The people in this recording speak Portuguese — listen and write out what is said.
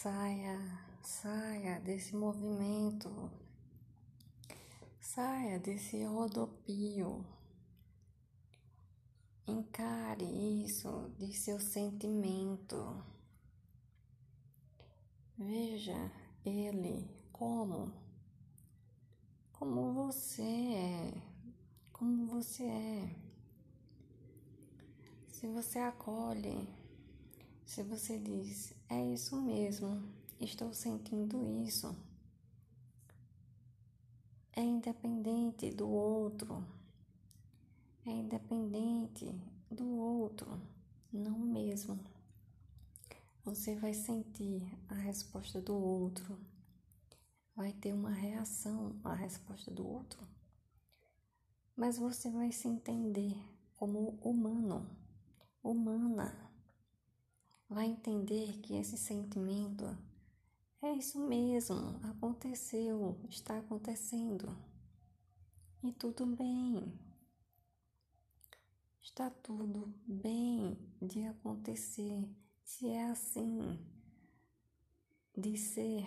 Saia, saia desse movimento, saia desse rodopio. Encare isso de seu sentimento. Veja ele como, como você é, como você é. Se você acolhe, se você diz, é isso mesmo, estou sentindo isso, é independente do outro, é independente do outro, não mesmo. Você vai sentir a resposta do outro, vai ter uma reação à resposta do outro, mas você vai se entender como humano, humana vai entender que esse sentimento é isso mesmo, aconteceu, está acontecendo. E tudo bem. Está tudo bem de acontecer, se é assim, de ser